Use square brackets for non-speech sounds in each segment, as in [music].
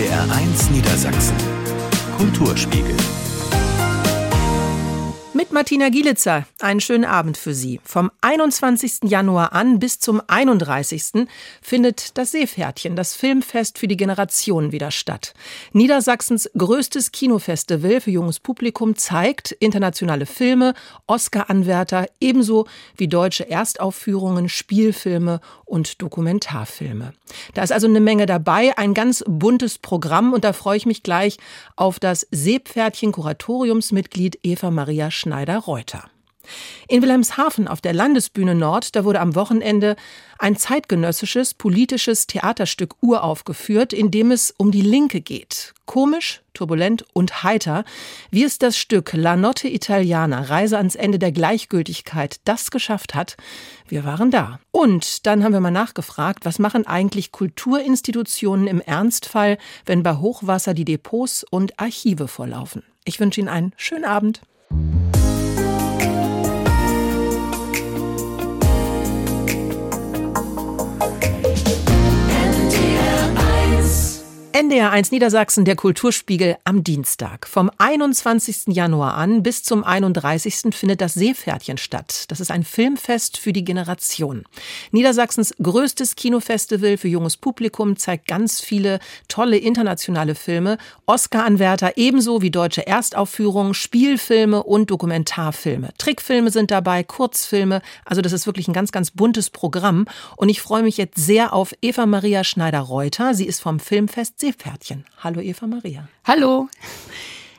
NDR1 Niedersachsen. Kulturspiegel. Mit Martina Gielitzer. Einen schönen Abend für Sie. Vom 21. Januar an bis zum 31. findet das Seepferdchen, das Filmfest für die Generationen wieder statt. Niedersachsens größtes Kinofestival für junges Publikum zeigt internationale Filme, Oscar-Anwärter, ebenso wie deutsche Erstaufführungen, Spielfilme und Dokumentarfilme. Da ist also eine Menge dabei, ein ganz buntes Programm und da freue ich mich gleich auf das Seepferdchen-Kuratoriumsmitglied Eva Maria Schneider. Schneider-Reuter. In Wilhelmshaven auf der Landesbühne Nord, da wurde am Wochenende ein zeitgenössisches politisches Theaterstück uraufgeführt, in dem es um die Linke geht. Komisch, turbulent und heiter, wie es das Stück La Notte Italiana, Reise ans Ende der Gleichgültigkeit, das geschafft hat. Wir waren da. Und dann haben wir mal nachgefragt, was machen eigentlich Kulturinstitutionen im Ernstfall, wenn bei Hochwasser die Depots und Archive vorlaufen. Ich wünsche Ihnen einen schönen Abend. NDR1 Niedersachsen, der Kulturspiegel am Dienstag. Vom 21. Januar an bis zum 31. findet das Seepferdchen statt. Das ist ein Filmfest für die Generation. Niedersachsens größtes Kinofestival für junges Publikum zeigt ganz viele tolle internationale Filme, Oscar-Anwärter ebenso wie deutsche Erstaufführungen, Spielfilme und Dokumentarfilme. Trickfilme sind dabei, Kurzfilme. Also das ist wirklich ein ganz, ganz buntes Programm. Und ich freue mich jetzt sehr auf Eva Maria Schneider-Reuter. Sie ist vom Filmfest Seepferdchen. Hallo Eva Maria. Hallo.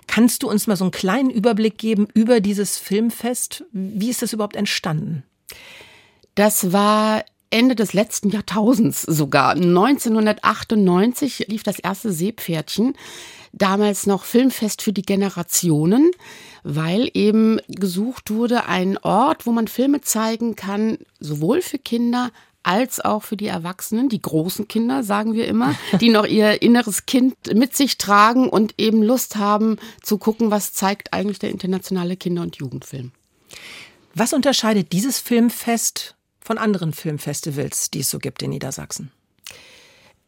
Kannst du uns mal so einen kleinen Überblick geben über dieses Filmfest? Wie ist das überhaupt entstanden? Das war Ende des letzten Jahrtausends sogar. 1998 lief das erste Seepferdchen. Damals noch Filmfest für die Generationen, weil eben gesucht wurde, ein Ort, wo man Filme zeigen kann, sowohl für Kinder als auch für die Erwachsenen, die großen Kinder, sagen wir immer, die noch ihr inneres Kind mit sich tragen und eben Lust haben zu gucken, was zeigt eigentlich der internationale Kinder- und Jugendfilm. Was unterscheidet dieses Filmfest von anderen Filmfestivals, die es so gibt in Niedersachsen?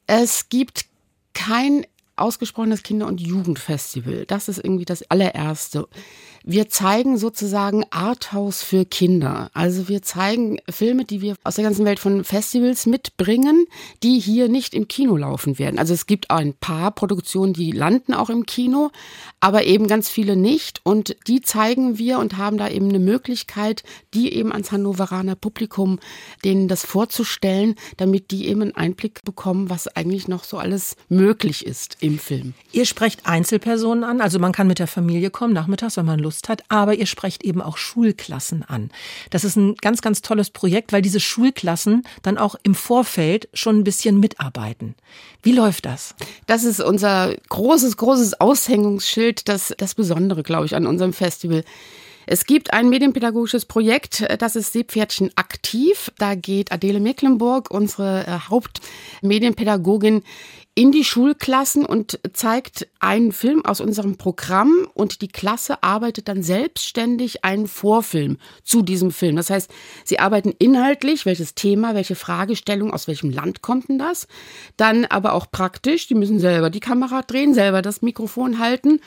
Es gibt kein ausgesprochenes Kinder- und Jugendfestival. Das ist irgendwie das allererste. Wir zeigen sozusagen Arthouse für Kinder. Also wir zeigen Filme, die wir aus der ganzen Welt von Festivals mitbringen, die hier nicht im Kino laufen werden. Also es gibt ein paar Produktionen, die landen auch im Kino, aber eben ganz viele nicht. Und die zeigen wir und haben da eben eine Möglichkeit, die eben ans Hannoveraner Publikum, denen das vorzustellen, damit die eben einen Einblick bekommen, was eigentlich noch so alles möglich ist im Film. Ihr sprecht Einzelpersonen an, also man kann mit der Familie kommen, nachmittags, wenn man Lust hat, aber ihr sprecht eben auch Schulklassen an. Das ist ein ganz, ganz tolles Projekt, weil diese Schulklassen dann auch im Vorfeld schon ein bisschen mitarbeiten. Wie läuft das? Das ist unser großes, großes Aushängungsschild, das, das Besondere, glaube ich, an unserem Festival. Es gibt ein medienpädagogisches Projekt, das ist Seepferdchen aktiv. Da geht Adele Mecklenburg, unsere äh, Hauptmedienpädagogin, in die Schulklassen und zeigt einen Film aus unserem Programm und die Klasse arbeitet dann selbstständig einen Vorfilm zu diesem Film. Das heißt, sie arbeiten inhaltlich, welches Thema, welche Fragestellung, aus welchem Land kommt denn das? Dann aber auch praktisch, die müssen selber die Kamera drehen, selber das Mikrofon halten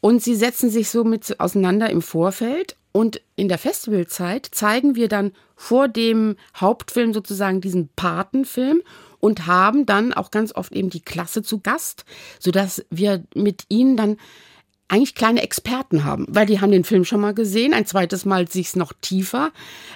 und sie setzen sich somit auseinander im Vorfeld und in der Festivalzeit zeigen wir dann vor dem Hauptfilm sozusagen diesen Patenfilm und haben dann auch ganz oft eben die Klasse zu Gast, sodass wir mit ihnen dann eigentlich kleine Experten haben, weil die haben den Film schon mal gesehen, ein zweites Mal sich's noch tiefer.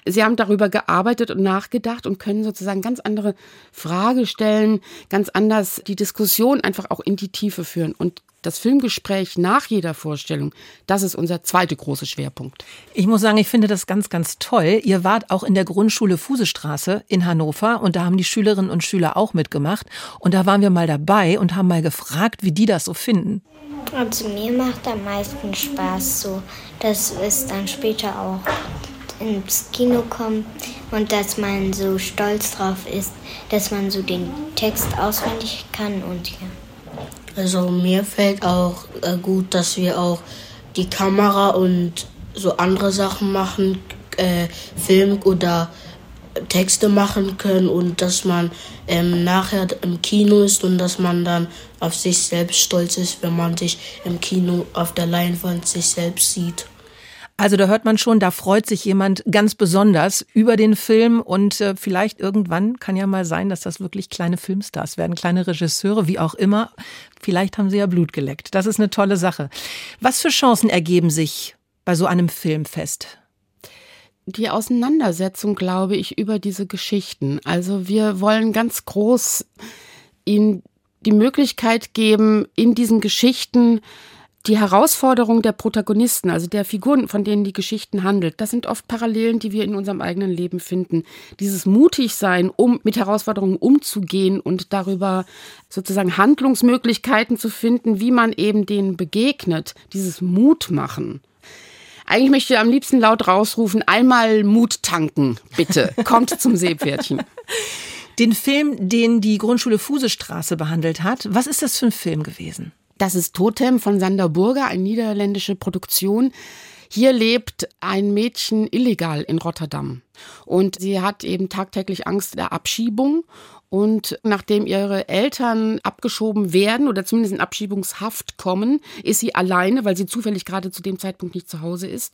Sie haben darüber gearbeitet und nachgedacht und können sozusagen ganz andere Frage stellen, ganz anders die Diskussion einfach auch in die Tiefe führen und das Filmgespräch nach jeder Vorstellung, das ist unser zweiter großer Schwerpunkt. Ich muss sagen, ich finde das ganz, ganz toll. Ihr wart auch in der Grundschule Fusestraße in Hannover und da haben die Schülerinnen und Schüler auch mitgemacht. Und da waren wir mal dabei und haben mal gefragt, wie die das so finden. Also mir macht am meisten Spaß so, dass es dann später auch ins Kino kommt und dass man so stolz drauf ist, dass man so den Text auswendig kann und ja. Also mir fällt auch äh, gut, dass wir auch die Kamera und so andere Sachen machen, äh, Film oder Texte machen können und dass man ähm, nachher im Kino ist und dass man dann auf sich selbst stolz ist, wenn man sich im Kino auf der Leinwand sich selbst sieht. Also da hört man schon, da freut sich jemand ganz besonders über den Film und äh, vielleicht irgendwann kann ja mal sein, dass das wirklich kleine Filmstars werden, kleine Regisseure, wie auch immer. Vielleicht haben sie ja Blut geleckt. Das ist eine tolle Sache. Was für Chancen ergeben sich bei so einem Filmfest? die Auseinandersetzung, glaube ich, über diese Geschichten. Also wir wollen ganz groß ihnen die Möglichkeit geben, in diesen Geschichten die Herausforderung der Protagonisten, also der Figuren, von denen die Geschichten handelt, das sind oft Parallelen, die wir in unserem eigenen Leben finden. Dieses Mutigsein, um mit Herausforderungen umzugehen und darüber sozusagen Handlungsmöglichkeiten zu finden, wie man eben denen begegnet, dieses Mut machen. Eigentlich möchte ich am liebsten laut rausrufen, einmal Mut tanken, bitte. [laughs] Kommt zum Seepferdchen. Den Film, den die Grundschule Fusestraße behandelt hat, was ist das für ein Film gewesen? Das ist Totem von Sander Burger, eine niederländische Produktion. Hier lebt ein Mädchen illegal in Rotterdam und sie hat eben tagtäglich Angst der Abschiebung und nachdem ihre Eltern abgeschoben werden oder zumindest in Abschiebungshaft kommen, ist sie alleine, weil sie zufällig gerade zu dem Zeitpunkt nicht zu Hause ist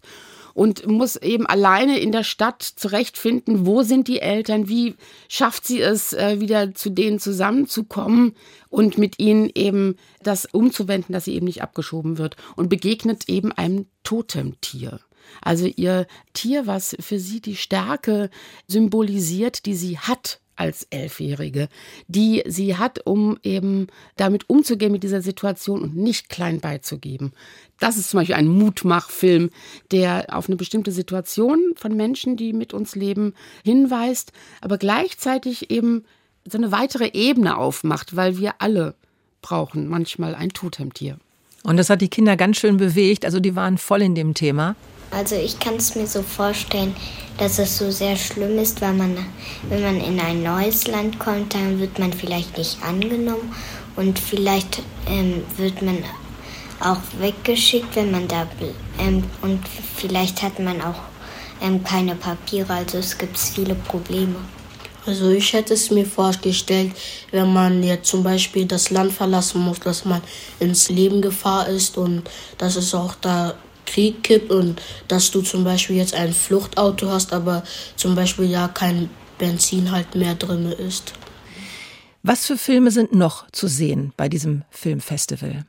und muss eben alleine in der Stadt zurechtfinden, wo sind die Eltern, wie schafft sie es, äh, wieder zu denen zusammenzukommen und mit ihnen eben das umzuwenden, dass sie eben nicht abgeschoben wird und begegnet eben einem Totemtier. Also ihr Tier, was für sie die Stärke symbolisiert, die sie hat als Elfjährige, die sie hat, um eben damit umzugehen mit dieser Situation und nicht klein beizugeben. Das ist zum Beispiel ein Mutmachfilm, der auf eine bestimmte Situation von Menschen, die mit uns leben, hinweist, aber gleichzeitig eben so eine weitere Ebene aufmacht, weil wir alle brauchen manchmal ein Totemtier. Und das hat die Kinder ganz schön bewegt, also die waren voll in dem Thema. Also ich kann es mir so vorstellen, dass es so sehr schlimm ist, weil man, wenn man in ein neues Land kommt, dann wird man vielleicht nicht angenommen und vielleicht ähm, wird man auch weggeschickt, wenn man da ähm, und vielleicht hat man auch ähm, keine Papiere, also es gibt viele Probleme. Also ich hätte es mir vorgestellt, wenn man jetzt zum Beispiel das Land verlassen muss, dass man ins Leben Gefahr ist und dass es auch da Krieg gibt und dass du zum Beispiel jetzt ein Fluchtauto hast, aber zum Beispiel ja kein Benzin halt mehr drin ist. Was für Filme sind noch zu sehen bei diesem Filmfestival?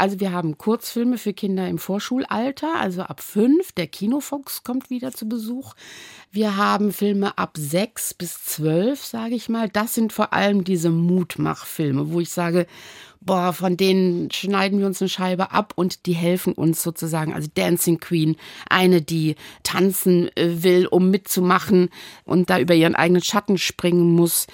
Also wir haben Kurzfilme für Kinder im Vorschulalter, also ab fünf. Der Kinofox kommt wieder zu Besuch. Wir haben Filme ab sechs bis zwölf, sage ich mal. Das sind vor allem diese Mutmachfilme, wo ich sage, boah, von denen schneiden wir uns eine Scheibe ab und die helfen uns sozusagen. Also Dancing Queen, eine, die tanzen äh, will, um mitzumachen und da über ihren eigenen Schatten springen muss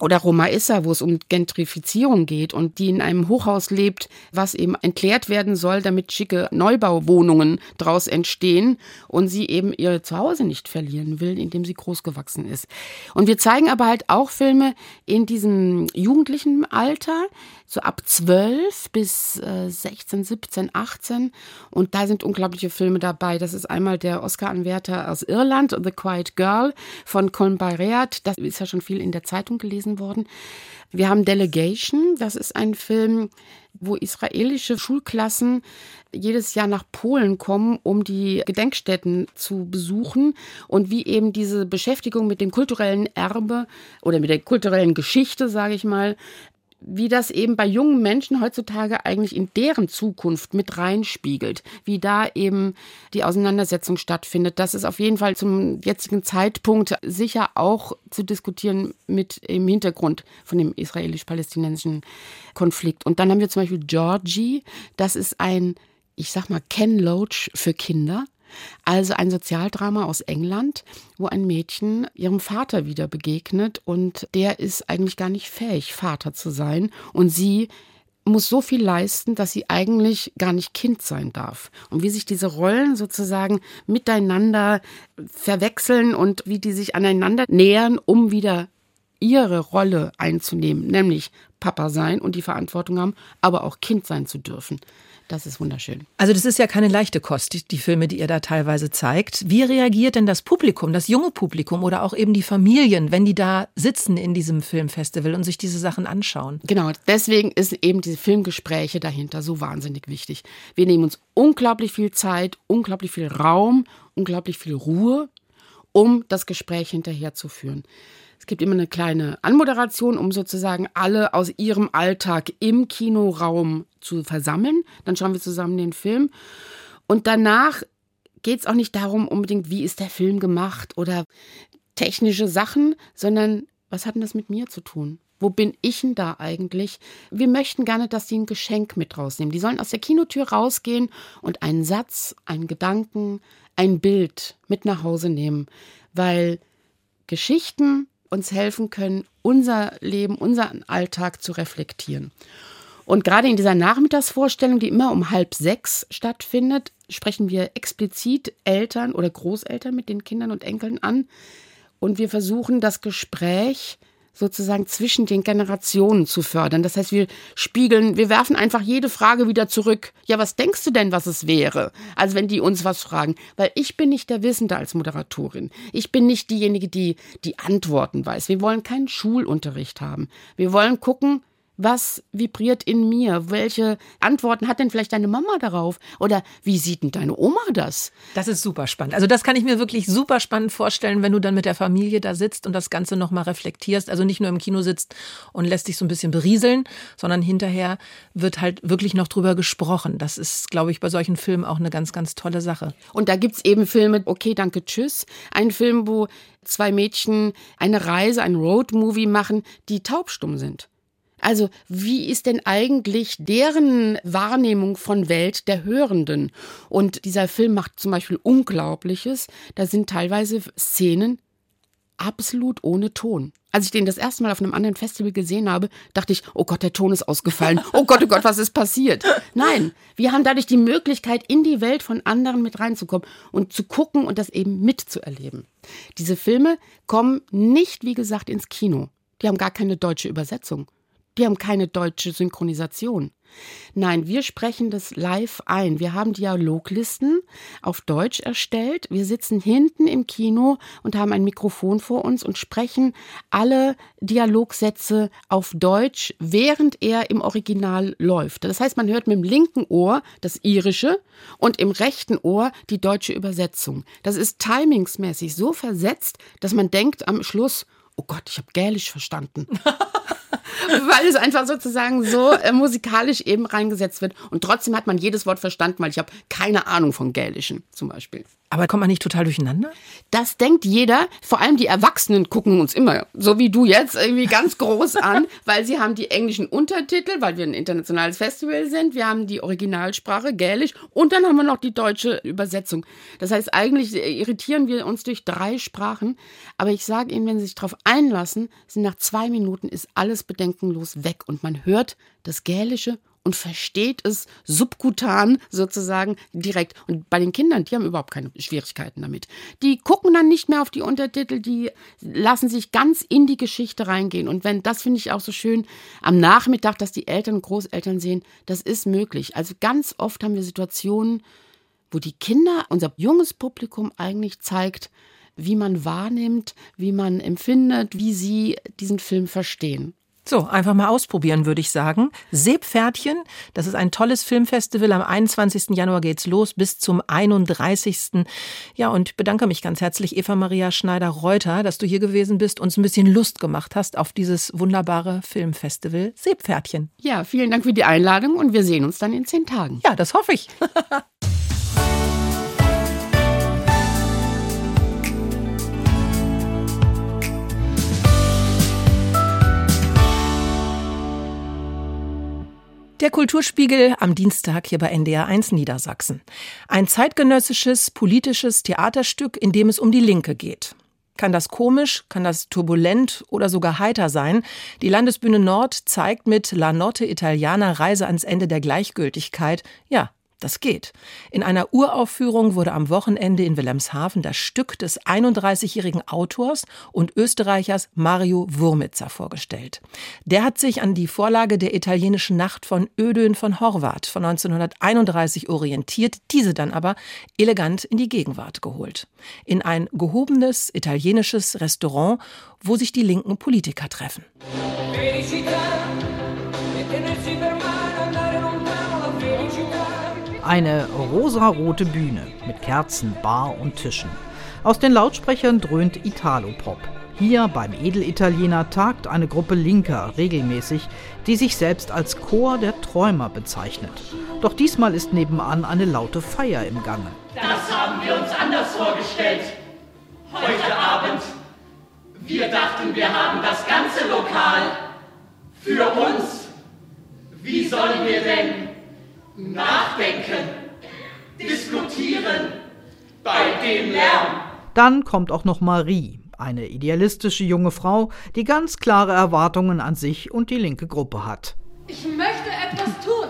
oder Roma Issa, wo es um Gentrifizierung geht und die in einem Hochhaus lebt, was eben entleert werden soll, damit schicke Neubauwohnungen daraus entstehen und sie eben ihr Zuhause nicht verlieren will, in dem sie großgewachsen ist. Und wir zeigen aber halt auch Filme in diesem jugendlichen Alter, so ab 12 bis äh, 16, 17, 18 und da sind unglaubliche Filme dabei. Das ist einmal der Oscar-Anwärter aus Irland, The Quiet Girl von Colin Bayreat. Das ist ja schon viel in der Zeitung gelesen gelesen worden. Wir haben Delegation, das ist ein Film, wo israelische Schulklassen jedes Jahr nach Polen kommen, um die Gedenkstätten zu besuchen und wie eben diese Beschäftigung mit dem kulturellen Erbe oder mit der kulturellen Geschichte, sage ich mal, wie das eben bei jungen Menschen heutzutage eigentlich in deren Zukunft mit reinspiegelt, wie da eben die Auseinandersetzung stattfindet. Das ist auf jeden Fall zum jetzigen Zeitpunkt sicher auch zu diskutieren mit im Hintergrund von dem israelisch-palästinensischen Konflikt. Und dann haben wir zum Beispiel Georgie, das ist ein, ich sag mal, Ken Loach für Kinder. Also ein Sozialdrama aus England, wo ein Mädchen ihrem Vater wieder begegnet und der ist eigentlich gar nicht fähig, Vater zu sein und sie muss so viel leisten, dass sie eigentlich gar nicht Kind sein darf. Und wie sich diese Rollen sozusagen miteinander verwechseln und wie die sich aneinander nähern, um wieder ihre Rolle einzunehmen, nämlich Papa sein und die Verantwortung haben, aber auch Kind sein zu dürfen. Das ist wunderschön. Also das ist ja keine leichte Kost, die Filme, die ihr da teilweise zeigt. Wie reagiert denn das Publikum, das junge Publikum oder auch eben die Familien, wenn die da sitzen in diesem Filmfestival und sich diese Sachen anschauen? Genau, deswegen ist eben diese Filmgespräche dahinter so wahnsinnig wichtig. Wir nehmen uns unglaublich viel Zeit, unglaublich viel Raum, unglaublich viel Ruhe, um das Gespräch hinterher zu führen. Es gibt immer eine kleine Anmoderation, um sozusagen alle aus ihrem Alltag im Kinoraum zu versammeln. Dann schauen wir zusammen den Film. Und danach geht es auch nicht darum, unbedingt, wie ist der Film gemacht oder technische Sachen, sondern was hat denn das mit mir zu tun? Wo bin ich denn da eigentlich? Wir möchten gerne, dass die ein Geschenk mit rausnehmen. Die sollen aus der Kinotür rausgehen und einen Satz, einen Gedanken, ein Bild mit nach Hause nehmen, weil Geschichten uns helfen können, unser Leben, unseren Alltag zu reflektieren. Und gerade in dieser Nachmittagsvorstellung, die immer um halb sechs stattfindet, sprechen wir explizit Eltern oder Großeltern mit den Kindern und Enkeln an. Und wir versuchen das Gespräch sozusagen zwischen den Generationen zu fördern. Das heißt, wir spiegeln, wir werfen einfach jede Frage wieder zurück. Ja, was denkst du denn, was es wäre? Also wenn die uns was fragen, weil ich bin nicht der Wissende als Moderatorin. Ich bin nicht diejenige, die die Antworten weiß. Wir wollen keinen Schulunterricht haben. Wir wollen gucken, was vibriert in mir? Welche Antworten hat denn vielleicht deine Mama darauf? Oder wie sieht denn deine Oma das? Das ist super spannend. Also das kann ich mir wirklich super spannend vorstellen, wenn du dann mit der Familie da sitzt und das Ganze nochmal reflektierst. Also nicht nur im Kino sitzt und lässt dich so ein bisschen berieseln, sondern hinterher wird halt wirklich noch drüber gesprochen. Das ist, glaube ich, bei solchen Filmen auch eine ganz, ganz tolle Sache. Und da gibt's eben Filme, okay, danke, tschüss. Ein Film, wo zwei Mädchen eine Reise, ein Roadmovie machen, die taubstumm sind. Also wie ist denn eigentlich deren Wahrnehmung von Welt der Hörenden? Und dieser Film macht zum Beispiel Unglaubliches. Da sind teilweise Szenen absolut ohne Ton. Als ich den das erste Mal auf einem anderen Festival gesehen habe, dachte ich, oh Gott, der Ton ist ausgefallen. Oh Gott, oh Gott, was ist passiert? Nein, wir haben dadurch die Möglichkeit, in die Welt von anderen mit reinzukommen und zu gucken und das eben mitzuerleben. Diese Filme kommen nicht, wie gesagt, ins Kino. Die haben gar keine deutsche Übersetzung. Die haben keine deutsche Synchronisation. Nein, wir sprechen das live ein. Wir haben Dialoglisten auf Deutsch erstellt. Wir sitzen hinten im Kino und haben ein Mikrofon vor uns und sprechen alle Dialogsätze auf Deutsch, während er im Original läuft. Das heißt, man hört mit dem linken Ohr das irische und im rechten Ohr die deutsche Übersetzung. Das ist timingsmäßig so versetzt, dass man denkt am Schluss, oh Gott, ich habe Gälisch verstanden. [laughs] weil es einfach sozusagen so äh, musikalisch eben reingesetzt wird. Und trotzdem hat man jedes Wort verstanden, weil ich habe keine Ahnung von Gälischen zum Beispiel. Aber kommt man nicht total durcheinander? Das denkt jeder. Vor allem die Erwachsenen gucken uns immer, so wie du jetzt, irgendwie ganz groß an, [laughs] weil sie haben die englischen Untertitel, weil wir ein internationales Festival sind. Wir haben die Originalsprache Gälisch und dann haben wir noch die deutsche Übersetzung. Das heißt, eigentlich irritieren wir uns durch drei Sprachen. Aber ich sage Ihnen, wenn Sie sich darauf einlassen, sind nach zwei Minuten ist alles bedenkenlos weg und man hört das Gälische und versteht es subkutan sozusagen direkt. Und bei den Kindern, die haben überhaupt keine Schwierigkeiten damit. Die gucken dann nicht mehr auf die Untertitel, die lassen sich ganz in die Geschichte reingehen. Und wenn, das finde ich auch so schön, am Nachmittag, dass die Eltern und Großeltern sehen, das ist möglich. Also ganz oft haben wir Situationen, wo die Kinder, unser junges Publikum eigentlich zeigt, wie man wahrnimmt, wie man empfindet, wie sie diesen Film verstehen. So, einfach mal ausprobieren, würde ich sagen. Seepferdchen, das ist ein tolles Filmfestival. Am 21. Januar geht's los bis zum 31. Ja, und bedanke mich ganz herzlich, Eva Maria Schneider-Reuter, dass du hier gewesen bist, uns ein bisschen Lust gemacht hast auf dieses wunderbare Filmfestival Seepferdchen. Ja, vielen Dank für die Einladung und wir sehen uns dann in zehn Tagen. Ja, das hoffe ich. [laughs] Der Kulturspiegel am Dienstag hier bei NDR 1 Niedersachsen. Ein zeitgenössisches politisches Theaterstück, in dem es um die Linke geht. Kann das komisch, kann das turbulent oder sogar heiter sein? Die Landesbühne Nord zeigt mit La Notte Italiana Reise ans Ende der Gleichgültigkeit, ja, Das geht. In einer Uraufführung wurde am Wochenende in Wilhelmshaven das Stück des 31-jährigen Autors und Österreichers Mario Wurmitzer vorgestellt. Der hat sich an die Vorlage der italienischen Nacht von Ödön von Horvath von 1931 orientiert, diese dann aber elegant in die Gegenwart geholt. In ein gehobenes italienisches Restaurant, wo sich die linken Politiker treffen. Eine rosarote Bühne mit Kerzen, Bar und Tischen. Aus den Lautsprechern dröhnt Italo-Pop. Hier beim Edelitaliener tagt eine Gruppe Linker regelmäßig, die sich selbst als Chor der Träumer bezeichnet. Doch diesmal ist nebenan eine laute Feier im Gange. Das haben wir uns anders vorgestellt. Heute Abend. Wir dachten, wir haben das ganze Lokal für uns. Wie sollen wir denn nachdenken, diskutieren bei dem Lärm. Dann kommt auch noch Marie, eine idealistische junge Frau, die ganz klare Erwartungen an sich und die linke Gruppe hat. Ich möchte etwas tun.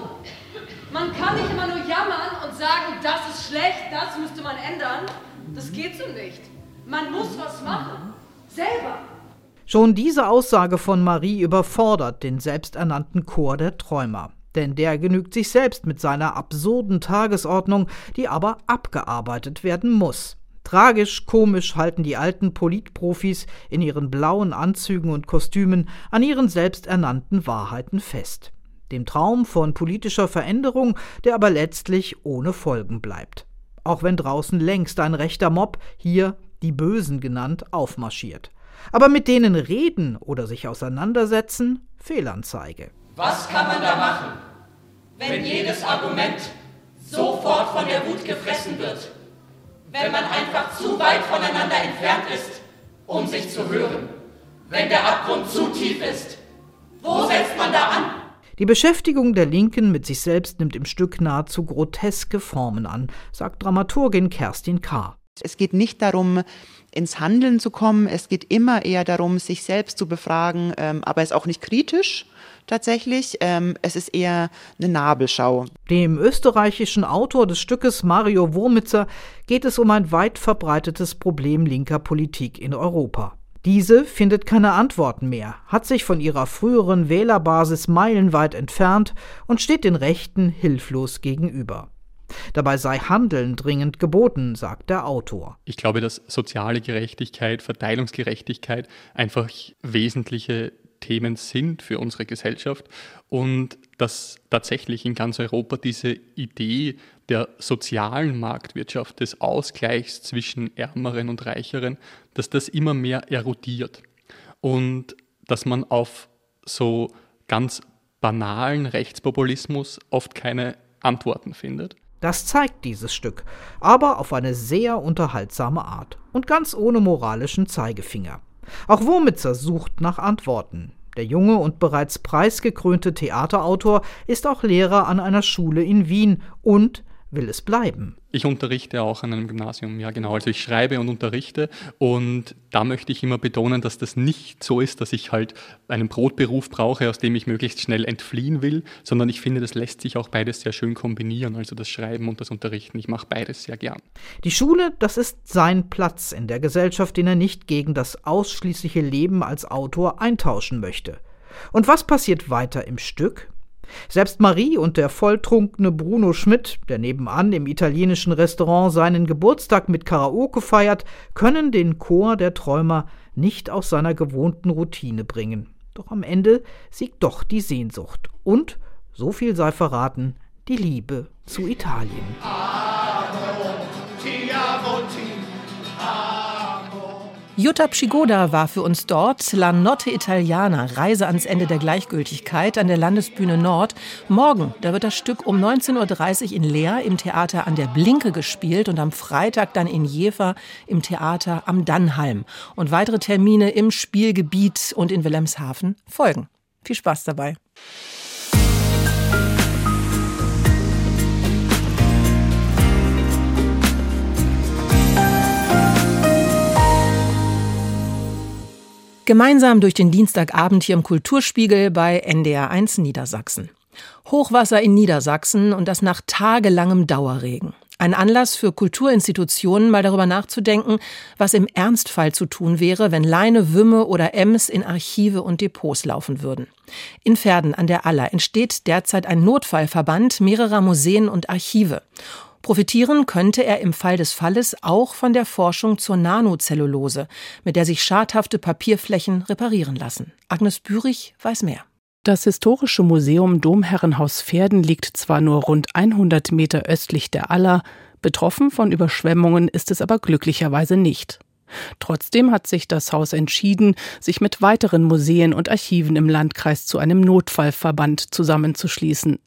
Man kann nicht immer nur jammern und sagen, das ist schlecht, das müsste man ändern. Das geht so nicht. Man muss was machen. Selber. Schon diese Aussage von Marie überfordert den selbsternannten Chor der Träumer denn der genügt sich selbst mit seiner absurden Tagesordnung, die aber abgearbeitet werden muss. Tragisch komisch halten die alten Politprofis in ihren blauen Anzügen und Kostümen an ihren selbsternannten Wahrheiten fest. Dem Traum von politischer Veränderung, der aber letztlich ohne Folgen bleibt. Auch wenn draußen längst ein rechter Mob, hier die Bösen genannt, aufmarschiert. Aber mit denen reden oder sich auseinandersetzen, Fehlanzeige. Was kann man da machen, wenn jedes Argument sofort von der Wut gefressen wird? Wenn man einfach zu weit voneinander entfernt ist, um sich zu hören? Wenn der Abgrund zu tief ist? Wo setzt man da an? Die Beschäftigung der Linken mit sich selbst nimmt im Stück nahezu groteske Formen an, sagt Dramaturgin Kerstin K. Es geht nicht darum, ins Handeln zu kommen. Es geht immer eher darum, sich selbst zu befragen, ähm, aber es ist auch nicht kritisch tatsächlich. Ähm, es ist eher eine Nabelschau. Dem österreichischen Autor des Stückes Mario Wurmitzer geht es um ein weit verbreitetes Problem linker Politik in Europa. Diese findet keine Antworten mehr, hat sich von ihrer früheren Wählerbasis meilenweit entfernt und steht den Rechten hilflos gegenüber. Dabei sei Handeln dringend geboten, sagt der Autor. Ich glaube, dass soziale Gerechtigkeit, Verteilungsgerechtigkeit einfach wesentliche Themen sind für unsere Gesellschaft und dass tatsächlich in ganz Europa diese Idee der sozialen Marktwirtschaft, des Ausgleichs zwischen Ärmeren und Reicheren, dass das immer mehr erodiert und dass man auf so ganz banalen Rechtspopulismus oft keine Antworten findet. Das zeigt dieses Stück, aber auf eine sehr unterhaltsame Art und ganz ohne moralischen Zeigefinger. Auch Wurmitzer sucht nach Antworten. Der junge und bereits preisgekrönte Theaterautor ist auch Lehrer an einer Schule in Wien und will es bleiben. Ich unterrichte auch an einem Gymnasium, ja genau. Also ich schreibe und unterrichte und da möchte ich immer betonen, dass das nicht so ist, dass ich halt einen Brotberuf brauche, aus dem ich möglichst schnell entfliehen will, sondern ich finde, das lässt sich auch beides sehr schön kombinieren, also das Schreiben und das Unterrichten. Ich mache beides sehr gern. Die Schule, das ist sein Platz in der Gesellschaft, den er nicht gegen das ausschließliche Leben als Autor eintauschen möchte. Und was passiert weiter im Stück? Selbst Marie und der volltrunkene Bruno Schmidt, der nebenan im italienischen Restaurant seinen Geburtstag mit Karaoke feiert, können den Chor der Träumer nicht aus seiner gewohnten Routine bringen. Doch am Ende siegt doch die Sehnsucht und, so viel sei verraten, die Liebe zu Italien. Jutta Pschigoda war für uns dort. La Notte Italiana, Reise ans Ende der Gleichgültigkeit an der Landesbühne Nord. Morgen, da wird das Stück um 19.30 Uhr in Leer im Theater an der Blinke gespielt und am Freitag dann in Jever im Theater am Dannheim. Und weitere Termine im Spielgebiet und in Wilhelmshaven folgen. Viel Spaß dabei. Gemeinsam durch den Dienstagabend hier im Kulturspiegel bei NDR1 Niedersachsen. Hochwasser in Niedersachsen und das nach tagelangem Dauerregen. Ein Anlass für Kulturinstitutionen, mal darüber nachzudenken, was im Ernstfall zu tun wäre, wenn Leine, Wümme oder Ems in Archive und Depots laufen würden. In Pferden an der Aller entsteht derzeit ein Notfallverband mehrerer Museen und Archive. Profitieren könnte er im Fall des Falles auch von der Forschung zur Nanozellulose, mit der sich schadhafte Papierflächen reparieren lassen. Agnes Bürich weiß mehr. Das historische Museum Domherrenhaus Pferden liegt zwar nur rund 100 Meter östlich der Aller, betroffen von Überschwemmungen ist es aber glücklicherweise nicht. Trotzdem hat sich das Haus entschieden, sich mit weiteren Museen und Archiven im Landkreis zu einem Notfallverband zusammenzuschließen.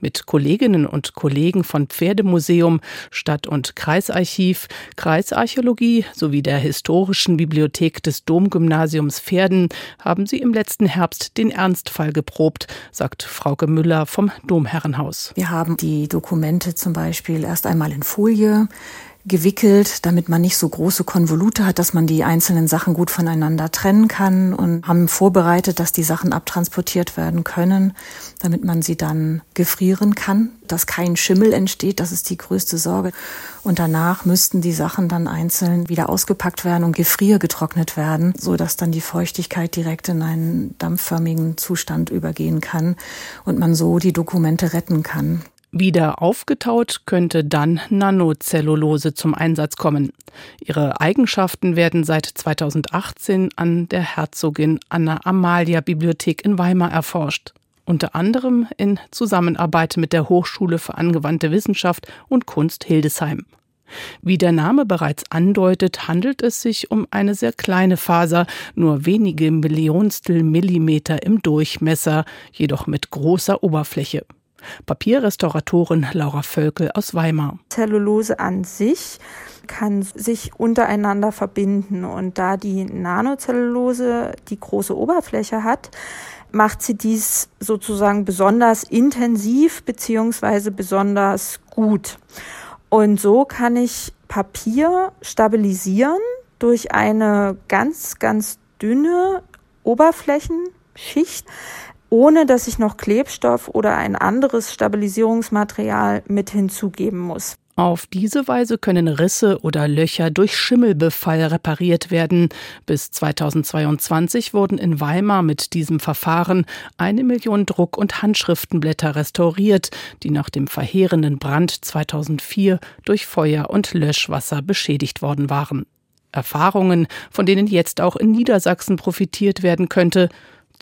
Mit Kolleginnen und Kollegen von Pferdemuseum, Stadt- und Kreisarchiv, Kreisarchäologie sowie der Historischen Bibliothek des Domgymnasiums Pferden haben sie im letzten Herbst den Ernstfall geprobt, sagt Frauke Müller vom Domherrenhaus. Wir haben die Dokumente zum Beispiel erst einmal in Folie gewickelt, damit man nicht so große Konvolute hat, dass man die einzelnen Sachen gut voneinander trennen kann und haben vorbereitet, dass die Sachen abtransportiert werden können, damit man sie dann gefrieren kann, dass kein Schimmel entsteht, das ist die größte Sorge. Und danach müssten die Sachen dann einzeln wieder ausgepackt werden und gefriergetrocknet werden, so dass dann die Feuchtigkeit direkt in einen dampfförmigen Zustand übergehen kann und man so die Dokumente retten kann. Wieder aufgetaut könnte dann Nanocellulose zum Einsatz kommen. Ihre Eigenschaften werden seit 2018 an der Herzogin Anna Amalia Bibliothek in Weimar erforscht. Unter anderem in Zusammenarbeit mit der Hochschule für angewandte Wissenschaft und Kunst Hildesheim. Wie der Name bereits andeutet, handelt es sich um eine sehr kleine Faser, nur wenige Millionstel Millimeter im Durchmesser, jedoch mit großer Oberfläche. Papierrestauratorin Laura Völkel aus Weimar. Zellulose an sich kann sich untereinander verbinden und da die Nanozellulose die große Oberfläche hat, macht sie dies sozusagen besonders intensiv beziehungsweise besonders gut. Und so kann ich Papier stabilisieren durch eine ganz, ganz dünne Oberflächenschicht, ohne dass ich noch Klebstoff oder ein anderes Stabilisierungsmaterial mit hinzugeben muss. Auf diese Weise können Risse oder Löcher durch Schimmelbefall repariert werden. Bis 2022 wurden in Weimar mit diesem Verfahren eine Million Druck- und Handschriftenblätter restauriert, die nach dem verheerenden Brand 2004 durch Feuer und Löschwasser beschädigt worden waren. Erfahrungen, von denen jetzt auch in Niedersachsen profitiert werden könnte,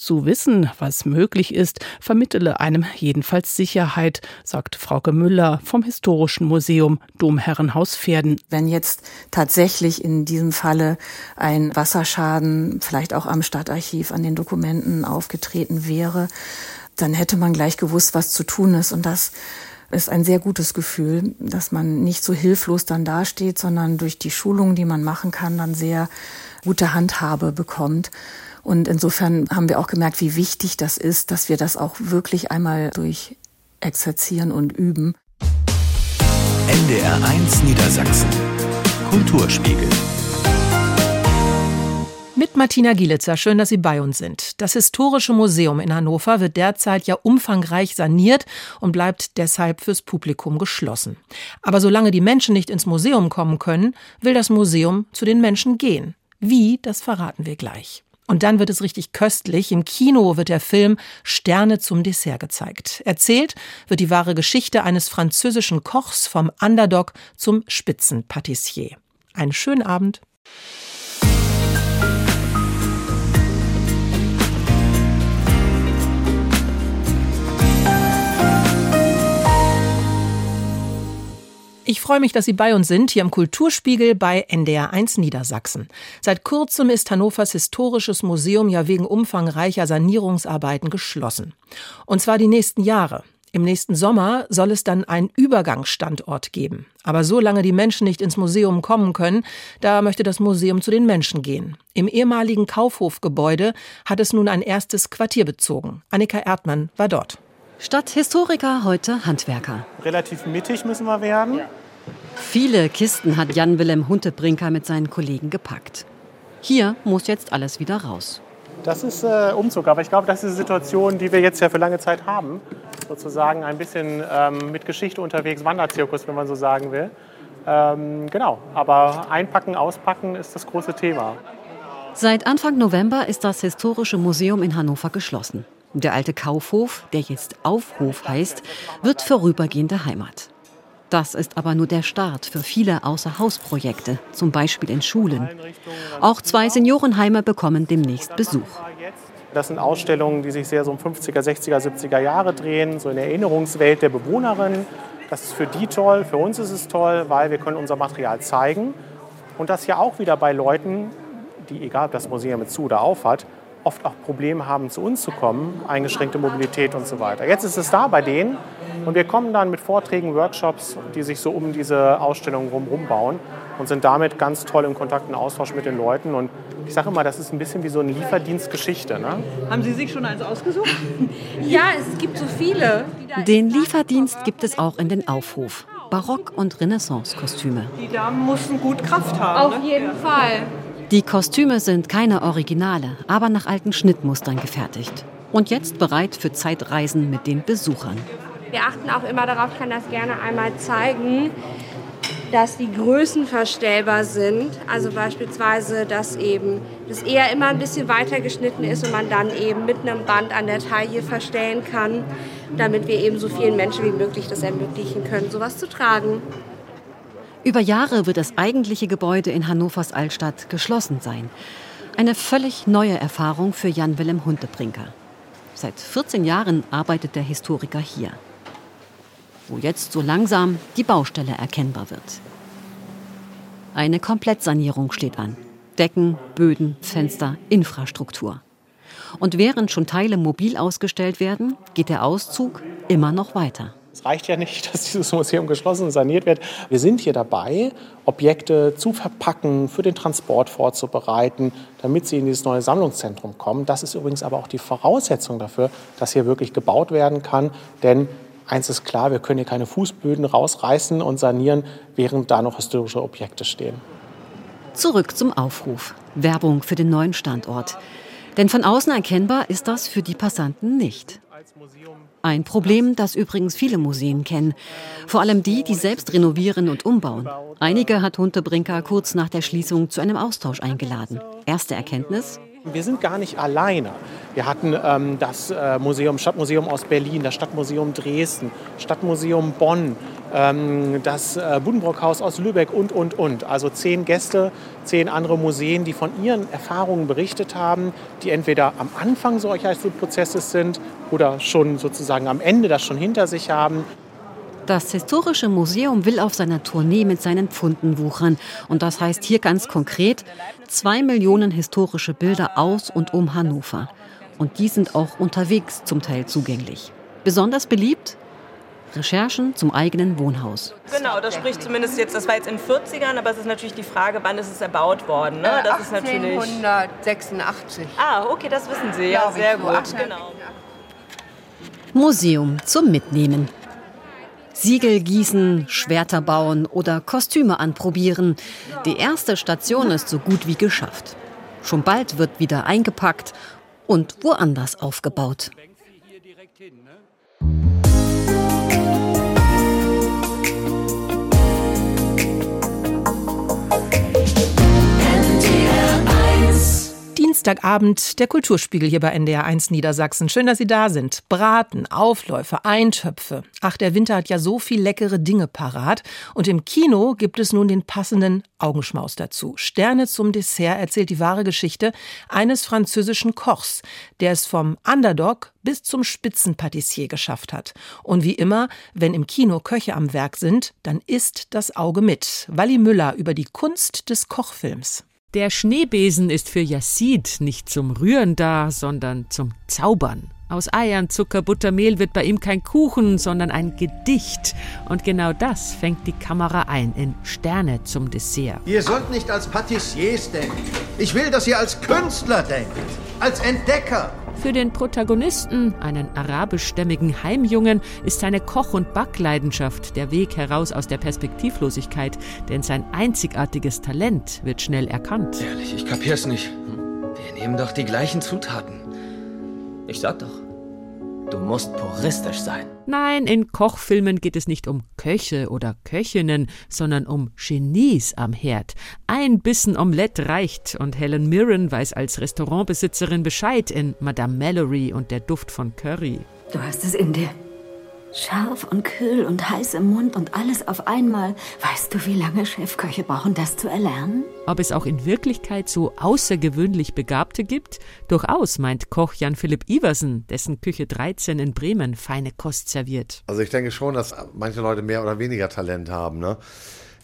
zu wissen, was möglich ist, vermittele einem jedenfalls Sicherheit, sagt Frauke Müller vom Historischen Museum Domherrenhaus Pferden. Wenn jetzt tatsächlich in diesem Falle ein Wasserschaden vielleicht auch am Stadtarchiv an den Dokumenten aufgetreten wäre, dann hätte man gleich gewusst, was zu tun ist. Und das ist ein sehr gutes Gefühl, dass man nicht so hilflos dann dasteht, sondern durch die Schulungen, die man machen kann, dann sehr gute Handhabe bekommt. Und insofern haben wir auch gemerkt, wie wichtig das ist, dass wir das auch wirklich einmal durch exerzieren und üben. NDR 1 Niedersachsen. Kulturspiegel. Mit Martina Gielitzer, schön, dass Sie bei uns sind. Das Historische Museum in Hannover wird derzeit ja umfangreich saniert und bleibt deshalb fürs Publikum geschlossen. Aber solange die Menschen nicht ins Museum kommen können, will das Museum zu den Menschen gehen. Wie, das verraten wir gleich. Und dann wird es richtig köstlich. Im Kino wird der Film Sterne zum Dessert gezeigt. Erzählt wird die wahre Geschichte eines französischen Kochs vom Underdog zum Spitzenpatissier. Einen schönen Abend. Ich freue mich, dass Sie bei uns sind, hier im Kulturspiegel bei NDR1 Niedersachsen. Seit kurzem ist Hannovers Historisches Museum ja wegen umfangreicher Sanierungsarbeiten geschlossen. Und zwar die nächsten Jahre. Im nächsten Sommer soll es dann einen Übergangsstandort geben. Aber solange die Menschen nicht ins Museum kommen können, da möchte das Museum zu den Menschen gehen. Im ehemaligen Kaufhofgebäude hat es nun ein erstes Quartier bezogen. Annika Erdmann war dort. Statt Historiker heute Handwerker. Relativ mittig müssen wir werden. Ja. Viele Kisten hat Jan-Wilhelm Huntebrinker mit seinen Kollegen gepackt. Hier muss jetzt alles wieder raus. Das ist äh, Umzug, aber ich glaube, das ist eine Situation, die wir jetzt ja für lange Zeit haben. sozusagen ein bisschen ähm, mit Geschichte unterwegs, Wanderzirkus, wenn man so sagen will. Ähm, genau, aber einpacken, auspacken ist das große Thema. Seit Anfang November ist das Historische Museum in Hannover geschlossen. Der alte Kaufhof, der jetzt Aufhof heißt, wird vorübergehende Heimat. Das ist aber nur der Start für viele Außerhausprojekte, zum Beispiel in Schulen. Auch zwei Seniorenheime bekommen demnächst Besuch. Das sind Ausstellungen, die sich sehr so um 50er, 60er, 70er Jahre drehen, so in der Erinnerungswelt der Bewohnerin. Das ist für die toll, für uns ist es toll, weil wir können unser Material zeigen. Und das ja auch wieder bei Leuten, die, egal ob das Museum zu oder auf hat, oft auch Probleme haben, zu uns zu kommen, eingeschränkte Mobilität und so weiter. Jetzt ist es da bei denen und wir kommen dann mit Vorträgen, Workshops, die sich so um diese Ausstellung rum bauen und sind damit ganz toll im Kontakt und Austausch mit den Leuten. Und ich sage immer, das ist ein bisschen wie so eine Lieferdienstgeschichte. Ne? Haben Sie sich schon eins ausgesucht? [laughs] ja, es gibt so viele. Den Lieferdienst gibt es auch in den Aufhof. Barock- und Renaissance-Kostüme. Die Damen mussten gut Kraft haben. Auf ne? jeden Fall. Die Kostüme sind keine Originale, aber nach alten Schnittmustern gefertigt. Und jetzt bereit für Zeitreisen mit den Besuchern. Wir achten auch immer darauf, ich kann das gerne einmal zeigen, dass die Größen verstellbar sind. Also beispielsweise, dass eben das eher immer ein bisschen weiter geschnitten ist und man dann eben mit einem Band an der Taille verstellen kann, damit wir eben so vielen Menschen wie möglich das ermöglichen können, sowas zu tragen. Über Jahre wird das eigentliche Gebäude in Hannovers Altstadt geschlossen sein. Eine völlig neue Erfahrung für Jan-Willem Huntebrinker. Seit 14 Jahren arbeitet der Historiker hier, wo jetzt so langsam die Baustelle erkennbar wird. Eine Komplettsanierung steht an. Decken, Böden, Fenster, Infrastruktur. Und während schon Teile mobil ausgestellt werden, geht der Auszug immer noch weiter. Es reicht ja nicht, [laughs] dass dieses Museum geschlossen und saniert wird. Wir sind hier dabei, Objekte zu verpacken, für den Transport vorzubereiten, damit sie in dieses neue Sammlungszentrum kommen. Das ist übrigens aber auch die Voraussetzung dafür, dass hier wirklich gebaut werden kann. Denn eins ist klar, wir können hier keine Fußböden rausreißen und sanieren, während da noch historische Objekte stehen. Zurück zum Aufruf. Werbung für den neuen Standort. Denn von außen erkennbar ist das für die Passanten nicht. Ein Problem, das übrigens viele Museen kennen. Vor allem die, die selbst renovieren und umbauen. Einige hat Huntebrinker kurz nach der Schließung zu einem Austausch eingeladen. Erste Erkenntnis? Wir sind gar nicht alleine. Wir hatten ähm, das äh, Museum, Stadtmuseum aus Berlin, das Stadtmuseum Dresden, Stadtmuseum Bonn, das äh, Buddenbrockhaus aus Lübeck und, und, und. Also zehn Gäste, zehn andere Museen, die von ihren Erfahrungen berichtet haben, die entweder am Anfang solcher Prozesses sind oder schon sozusagen am Ende das schon hinter sich haben. Das Historische Museum will auf seiner Tournee mit seinen Pfunden wuchern. Und das heißt hier ganz konkret zwei Millionen historische Bilder aus und um Hannover. Und die sind auch unterwegs zum Teil zugänglich. Besonders beliebt Recherchen zum eigenen Wohnhaus. Genau, das spricht zumindest jetzt, das war jetzt in den 40ern, aber es ist natürlich die Frage, wann ist es erbaut worden. Ne? Das 1886. ah, okay, das wissen Sie. Ja, sehr gut. Genau. Museum zum Mitnehmen. Siegel gießen, Schwerter bauen oder Kostüme anprobieren. Die erste Station ist so gut wie geschafft. Schon bald wird wieder eingepackt und woanders aufgebaut. Dienstagabend der Kulturspiegel hier bei NDR 1 Niedersachsen. Schön, dass Sie da sind. Braten, Aufläufe, Eintöpfe. Ach, der Winter hat ja so viel leckere Dinge parat. Und im Kino gibt es nun den passenden Augenschmaus dazu. Sterne zum Dessert erzählt die wahre Geschichte eines französischen Kochs, der es vom Underdog bis zum Spitzenpatissier geschafft hat. Und wie immer, wenn im Kino Köche am Werk sind, dann isst das Auge mit. Walli Müller über die Kunst des Kochfilms. Der Schneebesen ist für Yassid nicht zum Rühren da, sondern zum Zaubern. Aus Eiern, Zucker, Butter, Mehl wird bei ihm kein Kuchen, sondern ein Gedicht. Und genau das fängt die Kamera ein in Sterne zum Dessert. Ihr sollt nicht als Patissiers denken. Ich will, dass ihr als Künstler denkt, als Entdecker. Für den Protagonisten, einen arabischstämmigen Heimjungen, ist seine Koch- und Backleidenschaft der Weg heraus aus der Perspektivlosigkeit, denn sein einzigartiges Talent wird schnell erkannt. Ehrlich, ich kapier's nicht. Wir nehmen doch die gleichen Zutaten. Ich sag doch. Du musst puristisch sein. Nein, in Kochfilmen geht es nicht um Köche oder Köchinnen, sondern um Genies am Herd. Ein Bissen Omelette reicht und Helen Mirren weiß als Restaurantbesitzerin Bescheid in Madame Mallory und der Duft von Curry. Du hast es in dir. Scharf und kühl und heiß im Mund und alles auf einmal. Weißt du, wie lange Chefköche brauchen, das zu erlernen? Ob es auch in Wirklichkeit so außergewöhnlich Begabte gibt? Durchaus, meint Koch Jan-Philipp Iversen, dessen Küche 13 in Bremen feine Kost serviert. Also ich denke schon, dass manche Leute mehr oder weniger Talent haben. Ne?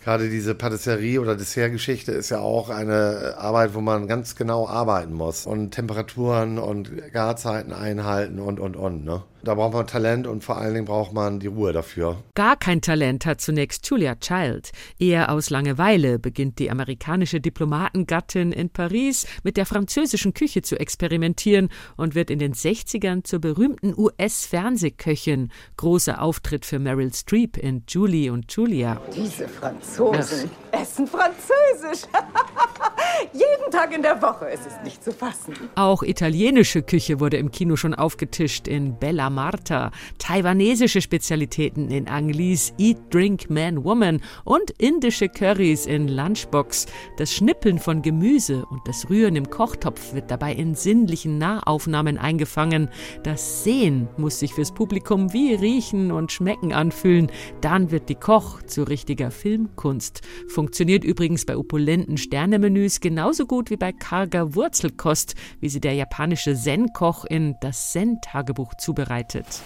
Gerade diese Patisserie- oder Dessertgeschichte ist ja auch eine Arbeit, wo man ganz genau arbeiten muss und Temperaturen und Garzeiten einhalten und, und, und. Ne? Da braucht man Talent und vor allen Dingen braucht man die Ruhe dafür. Gar kein Talent hat zunächst Julia Child. Eher aus Langeweile beginnt die amerikanische Diplomatengattin in Paris mit der französischen Küche zu experimentieren und wird in den 60ern zur berühmten US-Fernsehköchin. Großer Auftritt für Meryl Streep in Julie und Julia. Diese Franzosen essen Französisch. [laughs] Jeden Tag in der Woche. Es ist nicht zu fassen. Auch italienische Küche wurde im Kino schon aufgetischt in Bella Marta, taiwanesische Spezialitäten in Anglis Eat, Drink, Man, Woman und indische Currys in Lunchbox. Das Schnippeln von Gemüse und das Rühren im Kochtopf wird dabei in sinnlichen Nahaufnahmen eingefangen. Das Sehen muss sich fürs Publikum wie Riechen und Schmecken anfühlen. Dann wird die Koch zu richtiger Filmkunst. Funktioniert übrigens bei opulenten Sternemenüs genauso gut wie bei karger Wurzelkost, wie sie der japanische Zen-Koch in das Zen-Tagebuch zubereitet.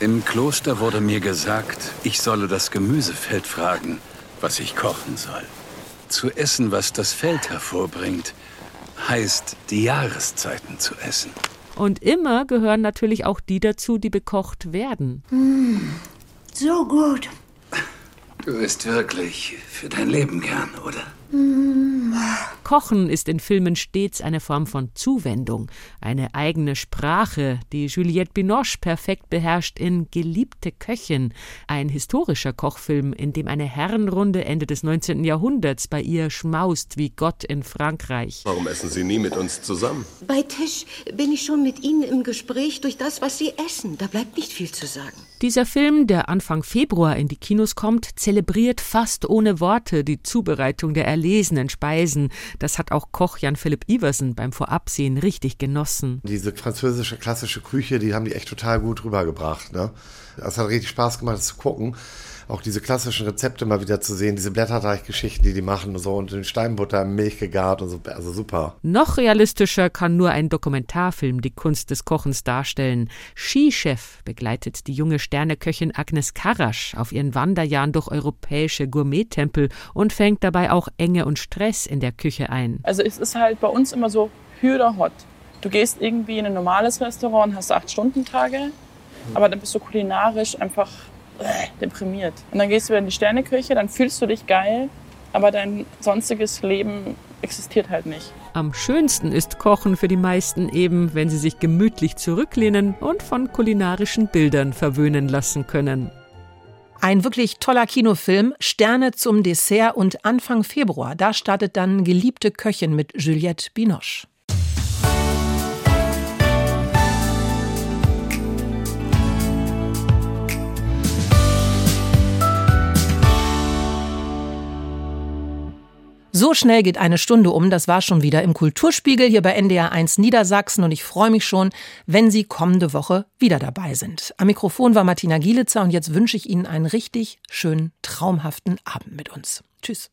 Im Kloster wurde mir gesagt, ich solle das Gemüsefeld fragen, was ich kochen soll. Zu essen, was das Feld hervorbringt, heißt, die Jahreszeiten zu essen. Und immer gehören natürlich auch die dazu, die bekocht werden. Mm, so gut. Du isst wirklich für dein Leben gern, oder? Kochen ist in Filmen stets eine Form von Zuwendung, eine eigene Sprache, die Juliette Binoche perfekt beherrscht in Geliebte Köchin, ein historischer Kochfilm, in dem eine Herrenrunde Ende des 19. Jahrhunderts bei ihr schmaust wie Gott in Frankreich. Warum essen Sie nie mit uns zusammen? Bei Tisch bin ich schon mit Ihnen im Gespräch durch das, was Sie essen. Da bleibt nicht viel zu sagen. Dieser Film, der Anfang Februar in die Kinos kommt, zelebriert fast ohne Worte die Zubereitung der erlesenen Speisen. Das hat auch Koch Jan-Philipp Iversen beim Vorabsehen richtig genossen. Diese französische klassische Küche, die haben die echt total gut rübergebracht. Ne? Das hat richtig Spaß gemacht, das zu gucken. Auch diese klassischen Rezepte mal wieder zu sehen, diese Blätterteiggeschichten, die die machen und so und den Steinbutter in Milch gegart und so, also super. Noch realistischer kann nur ein Dokumentarfilm die Kunst des Kochens darstellen. Skichef begleitet die junge Sterneköchin Agnes Karasch auf ihren Wanderjahren durch europäische Gourmettempel und fängt dabei auch Enge und Stress in der Küche ein. Also es ist halt bei uns immer so Hü oder Hot. Du gehst irgendwie in ein normales Restaurant und hast acht Stunden Tage, aber dann bist du kulinarisch einfach deprimiert. Und dann gehst du wieder in die Sterneküche, dann fühlst du dich geil, aber dein sonstiges Leben existiert halt nicht. Am schönsten ist Kochen für die meisten eben, wenn sie sich gemütlich zurücklehnen und von kulinarischen Bildern verwöhnen lassen können. Ein wirklich toller Kinofilm, Sterne zum Dessert und Anfang Februar, da startet dann Geliebte Köchin mit Juliette Binoche. So schnell geht eine Stunde um, das war schon wieder im Kulturspiegel hier bei NDR 1 Niedersachsen und ich freue mich schon, wenn Sie kommende Woche wieder dabei sind. Am Mikrofon war Martina Gielitzer und jetzt wünsche ich Ihnen einen richtig schönen, traumhaften Abend mit uns. Tschüss.